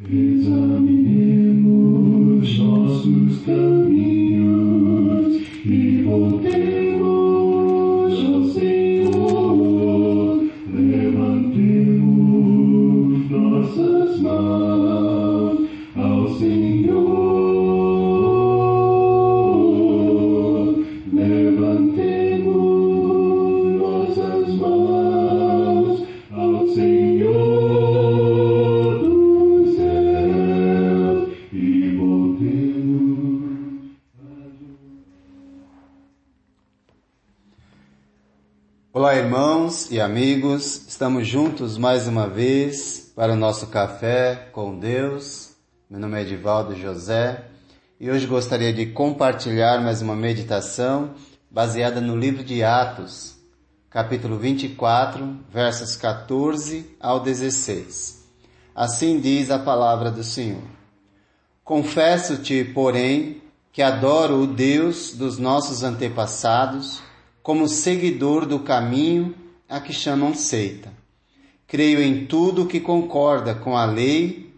Examine e amigos, estamos juntos mais uma vez para o nosso café com Deus. Meu nome é Edivaldo José e hoje gostaria de compartilhar mais uma meditação baseada no livro de Atos, capítulo 24, versos 14 ao 16. Assim diz a palavra do Senhor. Confesso-te, porém, que adoro o Deus dos nossos antepassados como seguidor do caminho a que chamam seita. Creio em tudo que concorda com a lei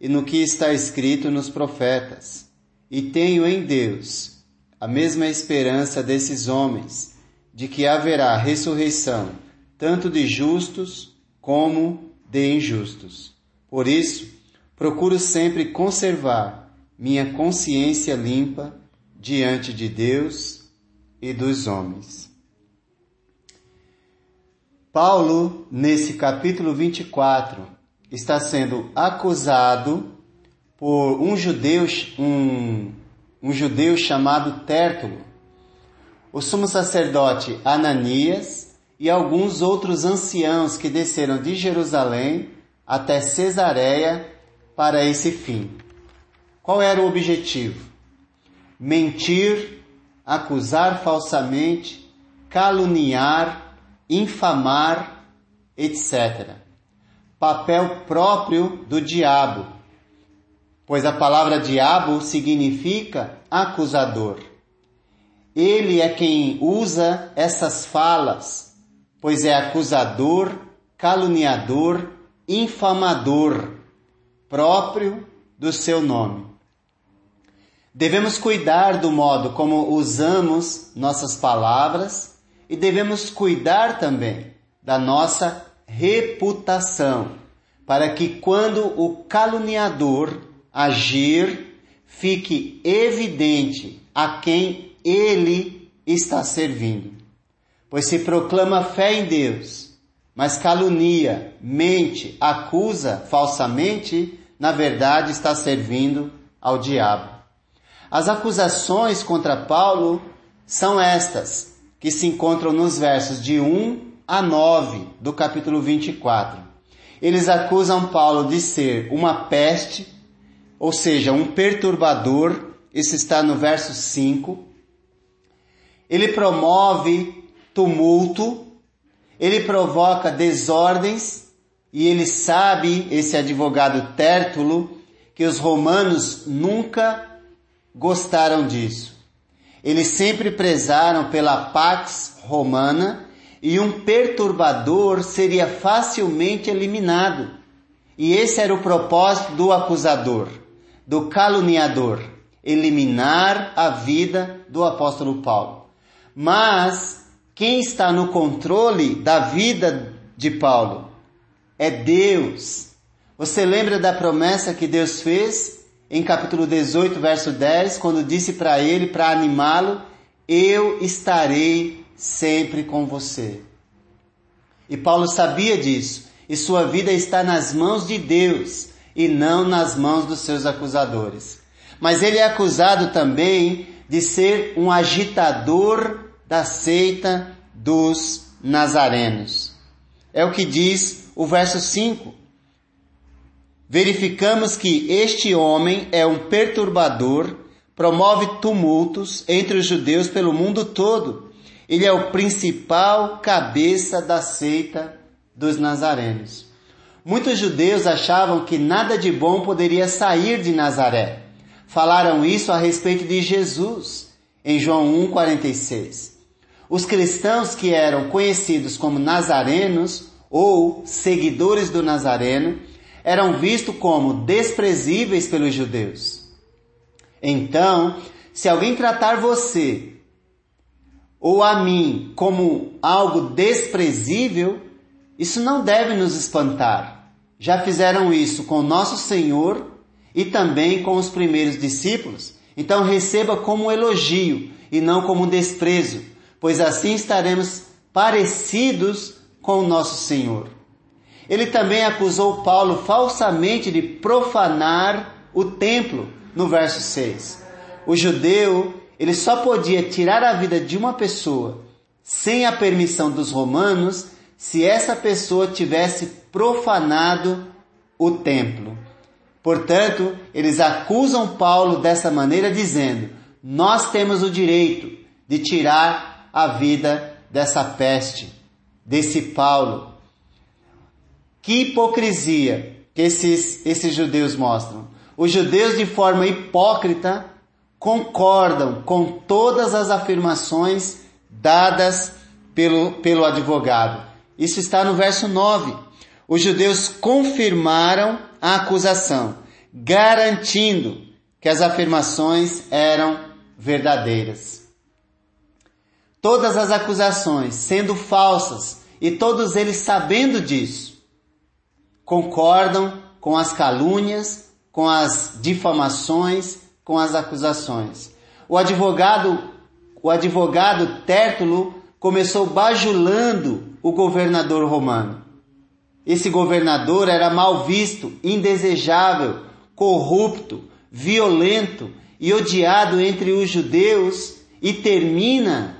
e no que está escrito nos profetas, e tenho em Deus a mesma esperança desses homens, de que haverá ressurreição tanto de justos como de injustos. Por isso, procuro sempre conservar minha consciência limpa diante de Deus e dos homens. Paulo, nesse capítulo 24, está sendo acusado por um judeu, um, um judeu chamado Tértulo, o sumo sacerdote Ananias e alguns outros anciãos que desceram de Jerusalém até Cesareia para esse fim. Qual era o objetivo? Mentir, acusar falsamente, caluniar, infamar, etc. Papel próprio do diabo, pois a palavra diabo significa acusador. Ele é quem usa essas falas, pois é acusador, caluniador, infamador, próprio do seu nome. Devemos cuidar do modo como usamos nossas palavras e devemos cuidar também da nossa reputação, para que quando o caluniador agir, fique evidente a quem ele está servindo. Pois se proclama fé em Deus, mas calunia, mente, acusa falsamente, na verdade está servindo ao diabo. As acusações contra Paulo são estas, que se encontram nos versos de 1 a 9 do capítulo 24. Eles acusam Paulo de ser uma peste, ou seja, um perturbador, isso está no verso 5. Ele promove tumulto, ele provoca desordens, e ele sabe, esse advogado Tértulo, que os romanos nunca gostaram disso. Eles sempre prezaram pela pax romana e um perturbador seria facilmente eliminado. E esse era o propósito do acusador, do caluniador, eliminar a vida do apóstolo Paulo. Mas quem está no controle da vida de Paulo é Deus. Você lembra da promessa que Deus fez em capítulo 18, verso 10, quando disse para ele, para animá-lo, eu estarei sempre com você. E Paulo sabia disso, e sua vida está nas mãos de Deus e não nas mãos dos seus acusadores. Mas ele é acusado também de ser um agitador da seita dos nazarenos. É o que diz o verso 5. Verificamos que este homem é um perturbador, promove tumultos entre os judeus pelo mundo todo. Ele é o principal cabeça da seita dos nazarenos. Muitos judeus achavam que nada de bom poderia sair de Nazaré. Falaram isso a respeito de Jesus, em João 1,46. Os cristãos que eram conhecidos como nazarenos ou seguidores do Nazareno eram vistos como desprezíveis pelos judeus. Então, se alguém tratar você ou a mim como algo desprezível, isso não deve nos espantar. Já fizeram isso com nosso Senhor e também com os primeiros discípulos. Então receba como elogio e não como desprezo, pois assim estaremos parecidos com o nosso Senhor. Ele também acusou Paulo falsamente de profanar o templo, no verso 6. O judeu, ele só podia tirar a vida de uma pessoa sem a permissão dos romanos se essa pessoa tivesse profanado o templo. Portanto, eles acusam Paulo dessa maneira, dizendo: Nós temos o direito de tirar a vida dessa peste, desse Paulo. Que hipocrisia que esses, esses judeus mostram. Os judeus, de forma hipócrita, concordam com todas as afirmações dadas pelo, pelo advogado. Isso está no verso 9. Os judeus confirmaram a acusação, garantindo que as afirmações eram verdadeiras. Todas as acusações sendo falsas e todos eles sabendo disso, concordam com as calúnias, com as difamações, com as acusações. O advogado, o advogado Tértulo começou bajulando o governador romano. Esse governador era mal visto, indesejável, corrupto, violento e odiado entre os judeus e termina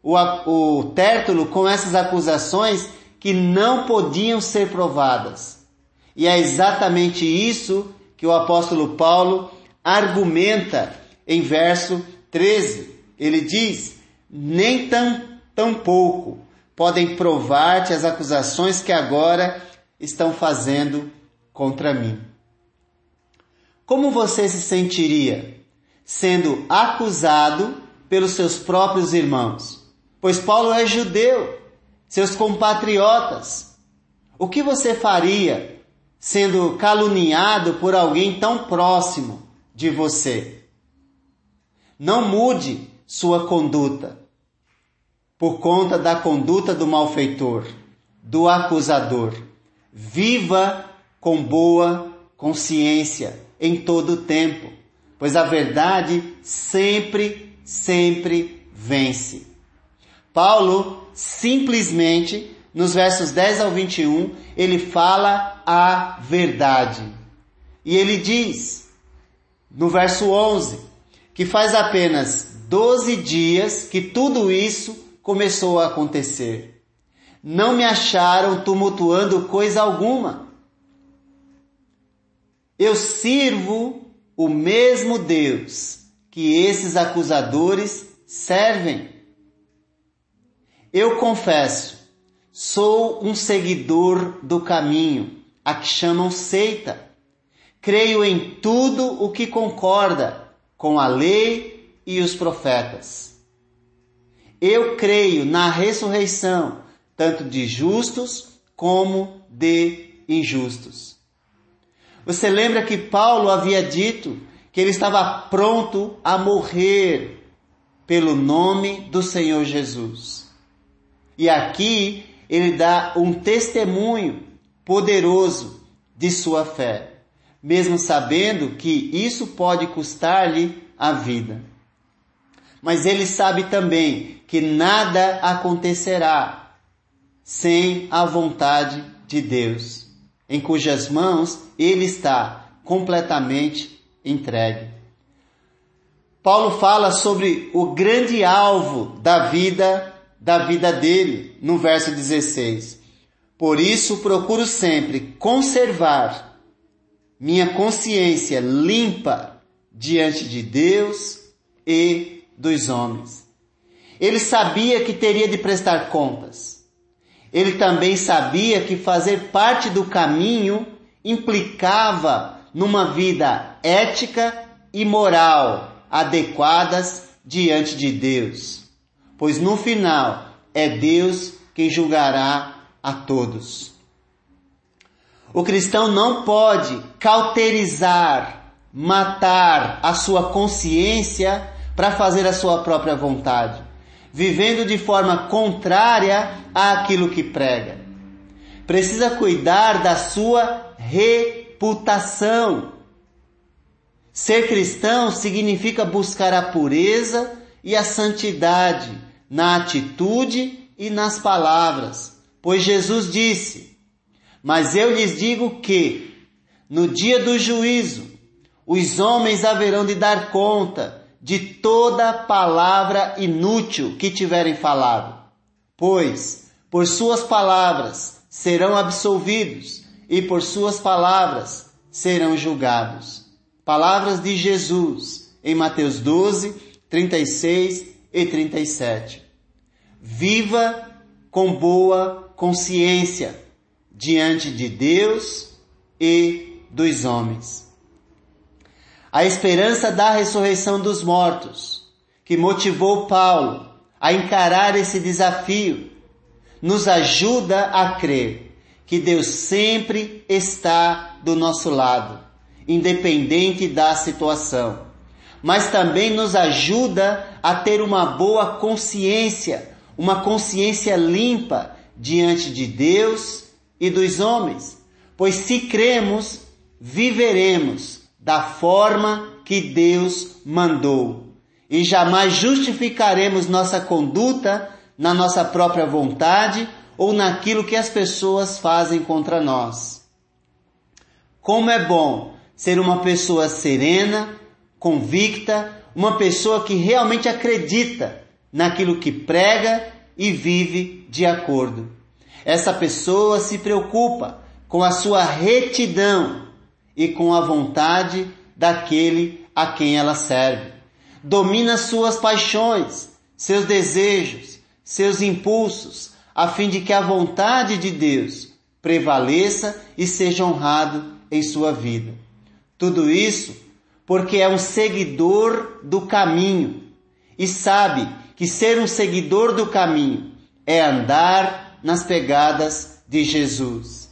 o, o Tértulo com essas acusações que não podiam ser provadas. E é exatamente isso que o apóstolo Paulo argumenta em verso 13. Ele diz: Nem tão, tão pouco podem provar-te as acusações que agora estão fazendo contra mim. Como você se sentiria sendo acusado pelos seus próprios irmãos? Pois Paulo é judeu, seus compatriotas. O que você faria sendo caluniado por alguém tão próximo de você? Não mude sua conduta por conta da conduta do malfeitor, do acusador. Viva com boa consciência em todo o tempo, pois a verdade sempre, sempre vence. Paulo simplesmente, nos versos 10 ao 21, ele fala a verdade. E ele diz, no verso 11, que faz apenas 12 dias que tudo isso começou a acontecer. Não me acharam tumultuando coisa alguma eu sirvo o mesmo Deus que esses acusadores servem. Eu confesso, sou um seguidor do caminho, a que chamam seita. Creio em tudo o que concorda com a lei e os profetas. Eu creio na ressurreição, tanto de justos como de injustos. Você lembra que Paulo havia dito que ele estava pronto a morrer pelo nome do Senhor Jesus. E aqui ele dá um testemunho poderoso de sua fé, mesmo sabendo que isso pode custar-lhe a vida. Mas ele sabe também que nada acontecerá sem a vontade de Deus em cujas mãos ele está completamente entregue. Paulo fala sobre o grande alvo da vida da vida dele no verso 16. Por isso procuro sempre conservar minha consciência limpa diante de Deus e dos homens. Ele sabia que teria de prestar contas. Ele também sabia que fazer parte do caminho implicava numa vida ética e moral adequadas diante de Deus, pois no final é Deus quem julgará a todos. O cristão não pode cauterizar, matar a sua consciência para fazer a sua própria vontade, vivendo de forma contrária àquilo que prega. Precisa cuidar da sua reputação. Ser cristão significa buscar a pureza e a santidade na atitude e nas palavras, pois Jesus disse: Mas eu lhes digo que, no dia do juízo, os homens haverão de dar conta de toda palavra inútil que tiverem falado, pois por suas palavras serão absolvidos e por suas palavras serão julgados. Palavras de Jesus em Mateus 12, 36 e 37. Viva com boa consciência diante de Deus e dos homens. A esperança da ressurreição dos mortos, que motivou Paulo a encarar esse desafio, nos ajuda a crer que Deus sempre está do nosso lado, independente da situação mas também nos ajuda a ter uma boa consciência, uma consciência limpa diante de Deus e dos homens. Pois se cremos, viveremos da forma que Deus mandou e jamais justificaremos nossa conduta na nossa própria vontade ou naquilo que as pessoas fazem contra nós. Como é bom ser uma pessoa serena, convicta, uma pessoa que realmente acredita naquilo que prega e vive de acordo. Essa pessoa se preocupa com a sua retidão e com a vontade daquele a quem ela serve. Domina suas paixões, seus desejos, seus impulsos, a fim de que a vontade de Deus prevaleça e seja honrado em sua vida. Tudo isso porque é um seguidor do caminho e sabe que ser um seguidor do caminho é andar nas pegadas de Jesus.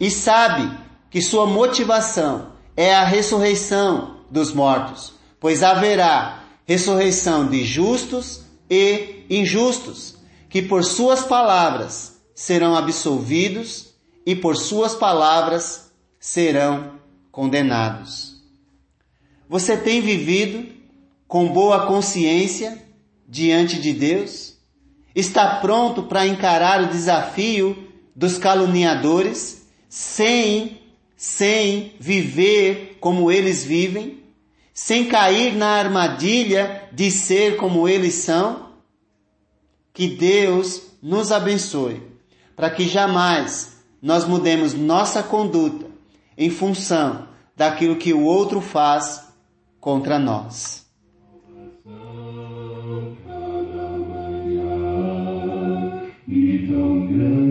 E sabe que sua motivação é a ressurreição dos mortos, pois haverá ressurreição de justos e injustos, que por suas palavras serão absolvidos e por suas palavras serão condenados. Você tem vivido com boa consciência diante de Deus? Está pronto para encarar o desafio dos caluniadores sem sem viver como eles vivem, sem cair na armadilha de ser como eles são? Que Deus nos abençoe, para que jamais nós mudemos nossa conduta em função daquilo que o outro faz contra nós. E tão grande.